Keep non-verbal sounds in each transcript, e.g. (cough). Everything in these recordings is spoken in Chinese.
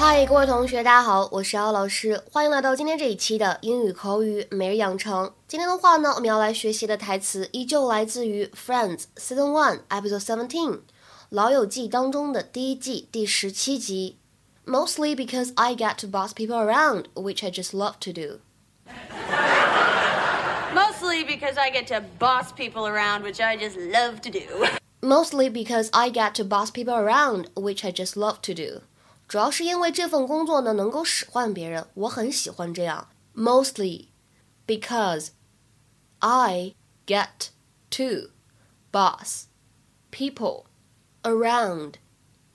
嗨，各位同学，大家好，我是姚老师，欢迎来到今天这一期的英语口语每日养成。今天的话呢，我们要来学习的台词依旧来自于《Friends》Season One Episode Seventeen，《老友记》当中的第一季第十七集。Mostly because I get to boss people around, which I just love to do. (laughs) Mostly because I get to boss people around, which I just love to do. (laughs) Mostly because I get to boss people around, which I just love to do. 主要是因为这份工作呢，能够使唤别人，我很喜欢这样。Mostly because I get to boss people around,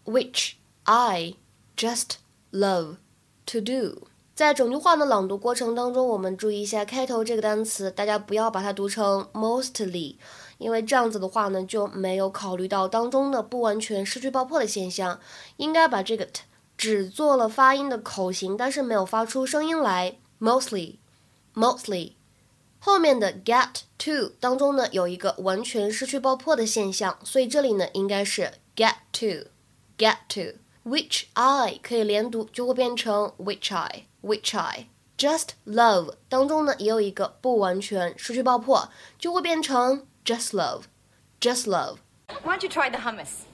which I just love to do. 在整句话的朗读过程当中，我们注意一下开头这个单词，大家不要把它读成 mostly，因为这样子的话呢，就没有考虑到当中的不完全失去爆破的现象。应该把这个 t 只做了发音的口型，但是没有发出声音来。Mostly, mostly，后面的 get to 当中呢有一个完全失去爆破的现象，所以这里呢应该是 get to, get to。Which I 可以连读，就会变成 which I, which I。Just love 当中呢也有一个不完全失去爆破，就会变成 just love, just love。Why don't you try the hummus?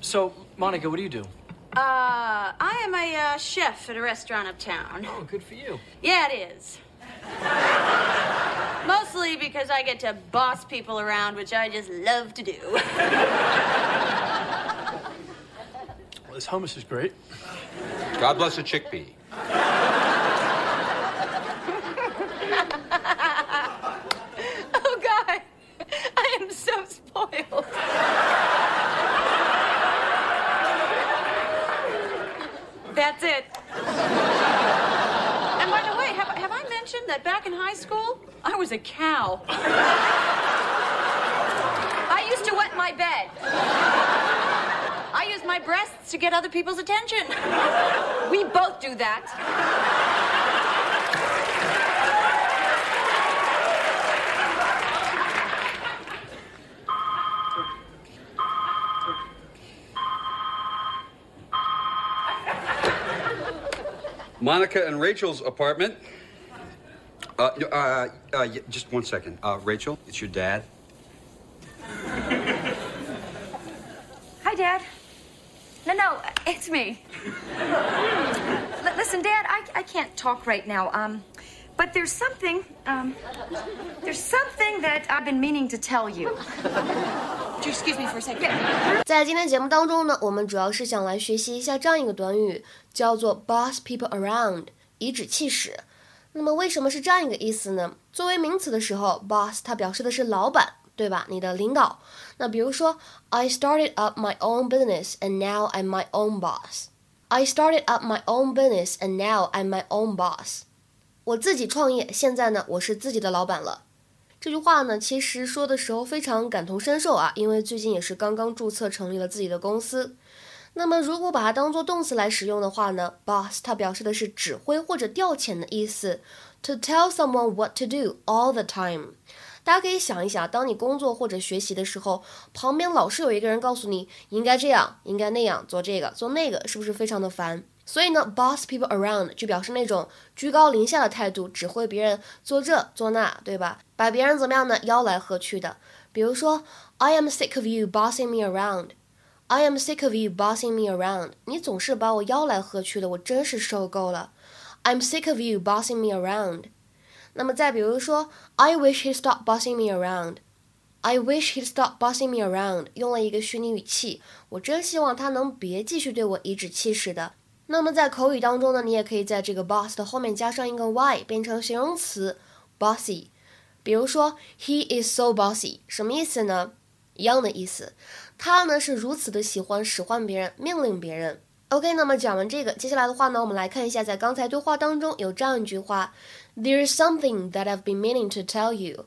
so, Monica, what do you do? Uh, I am a uh, chef at a restaurant uptown. Oh, good for you. Yeah, it is. Mostly because I get to boss people around, which I just love to do. Well, this hummus is great. God bless the chickpea. oh, God. I am so spoiled. That's it. And by the way, have, have I mentioned that back in high school, I was a cow? I used to wet my bed. I used my breasts to get other people's attention. We both do that. Monica and Rachel's apartment. Uh, uh, uh, just one second. Uh, Rachel, it's your dad. Hi, Dad. No, no, it's me. L- listen, Dad, I, I can't talk right now. Um, but there's something, um, there's something that I've been meaning to tell you. Would you excuse me for second? 在今天节目当中呢，我们主要是想来学习一下这样一个短语，叫做 boss people around，颐指气使。那么为什么是这样一个意思呢？作为名词的时候，boss 它表示的是老板，对吧？你的领导。那比如说，I started up my own business and now I'm my own boss. I started up my own business and now I'm my own boss. 我自己创业，现在呢，我是自己的老板了。这句话呢，其实说的时候非常感同身受啊，因为最近也是刚刚注册成立了自己的公司。那么，如果把它当做动词来使用的话呢，boss 它表示的是指挥或者调遣的意思，to tell someone what to do all the time。大家可以想一想，当你工作或者学习的时候，旁边老是有一个人告诉你应该这样，应该那样，做这个，做那个，是不是非常的烦？所以呢，boss people around 就表示那种居高临下的态度，指挥别人做这做那，对吧？把别人怎么样呢？吆来喝去的。比如说，I am sick of you bossing me around。I am sick of you bossing me around。你总是把我吆来喝去的，我真是受够了。I'm sick of you bossing me around。那么再比如说，I wish he'd stop bossing me around。I wish he'd stop bossing me around，用了一个虚拟语气，我真希望他能别继续对我颐指气使的。那么在口语当中呢，你也可以在这个 boss 的后面加上一个 y，变成形容词 bossy。比如说，He is so bossy，什么意思呢？一样的意思，他呢是如此的喜欢使唤别人、命令别人。OK，那么讲完这个，接下来的话呢，我们来看一下，在刚才对话当中有这样一句话：There's something that I've been meaning to tell you。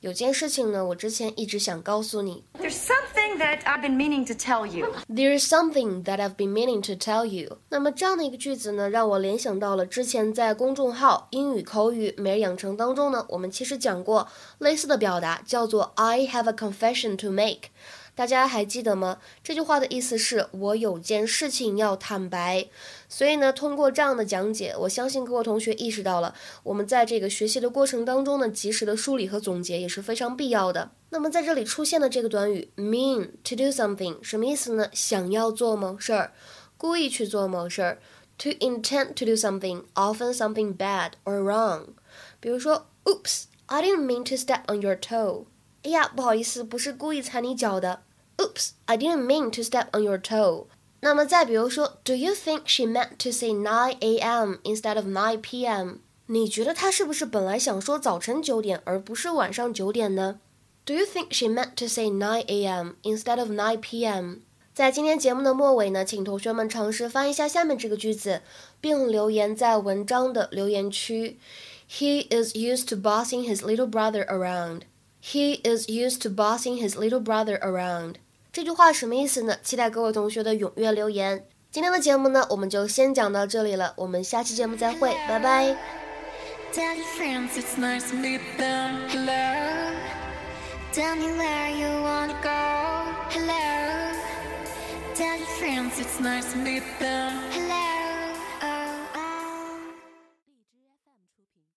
有件事情呢，我之前一直想告诉你。There's something something that I've been meaning to tell you. There is something that I've been meaning to tell you. 那么这样的一个句子呢，让我联想到了之前在公众号“英语口语每日养成”当中呢，我们其实讲过类似的表达，叫做 "I have a confession to make"。大家还记得吗？这句话的意思是我有件事情要坦白。所以呢，通过这样的讲解，我相信各位同学意识到了，我们在这个学习的过程当中呢，及时的梳理和总结也是非常必要的。那么在这里出现的这个短语 mean to do something 什么意思呢？想要做某事儿，故意去做某事儿。To intend to do something, often something bad or wrong。比如说，Oops, I didn't mean to step on your toe。哎呀，不好意思，不是故意踩你脚的。Oops, I didn't mean to step on your toe. 那么再比如说，Do you think she meant to say 9 a.m. instead of 9 p.m.？你觉得她是不是本来想说早晨九点，而不是晚上九点呢？Do you think she meant to say 9 a.m. instead of 9 p.m.？在今天节目的末尾呢，请同学们尝试翻译一下下面这个句子，并留言在文章的留言区。He is used to bossing his little brother around. He is used to bossing his little brother around. 这句话什么意思呢？期待各位同学的踊跃留言。今天的节目呢，我们就先讲到这里了，我们下期节目再会，拜拜。Tell your friends it's nice to meet them.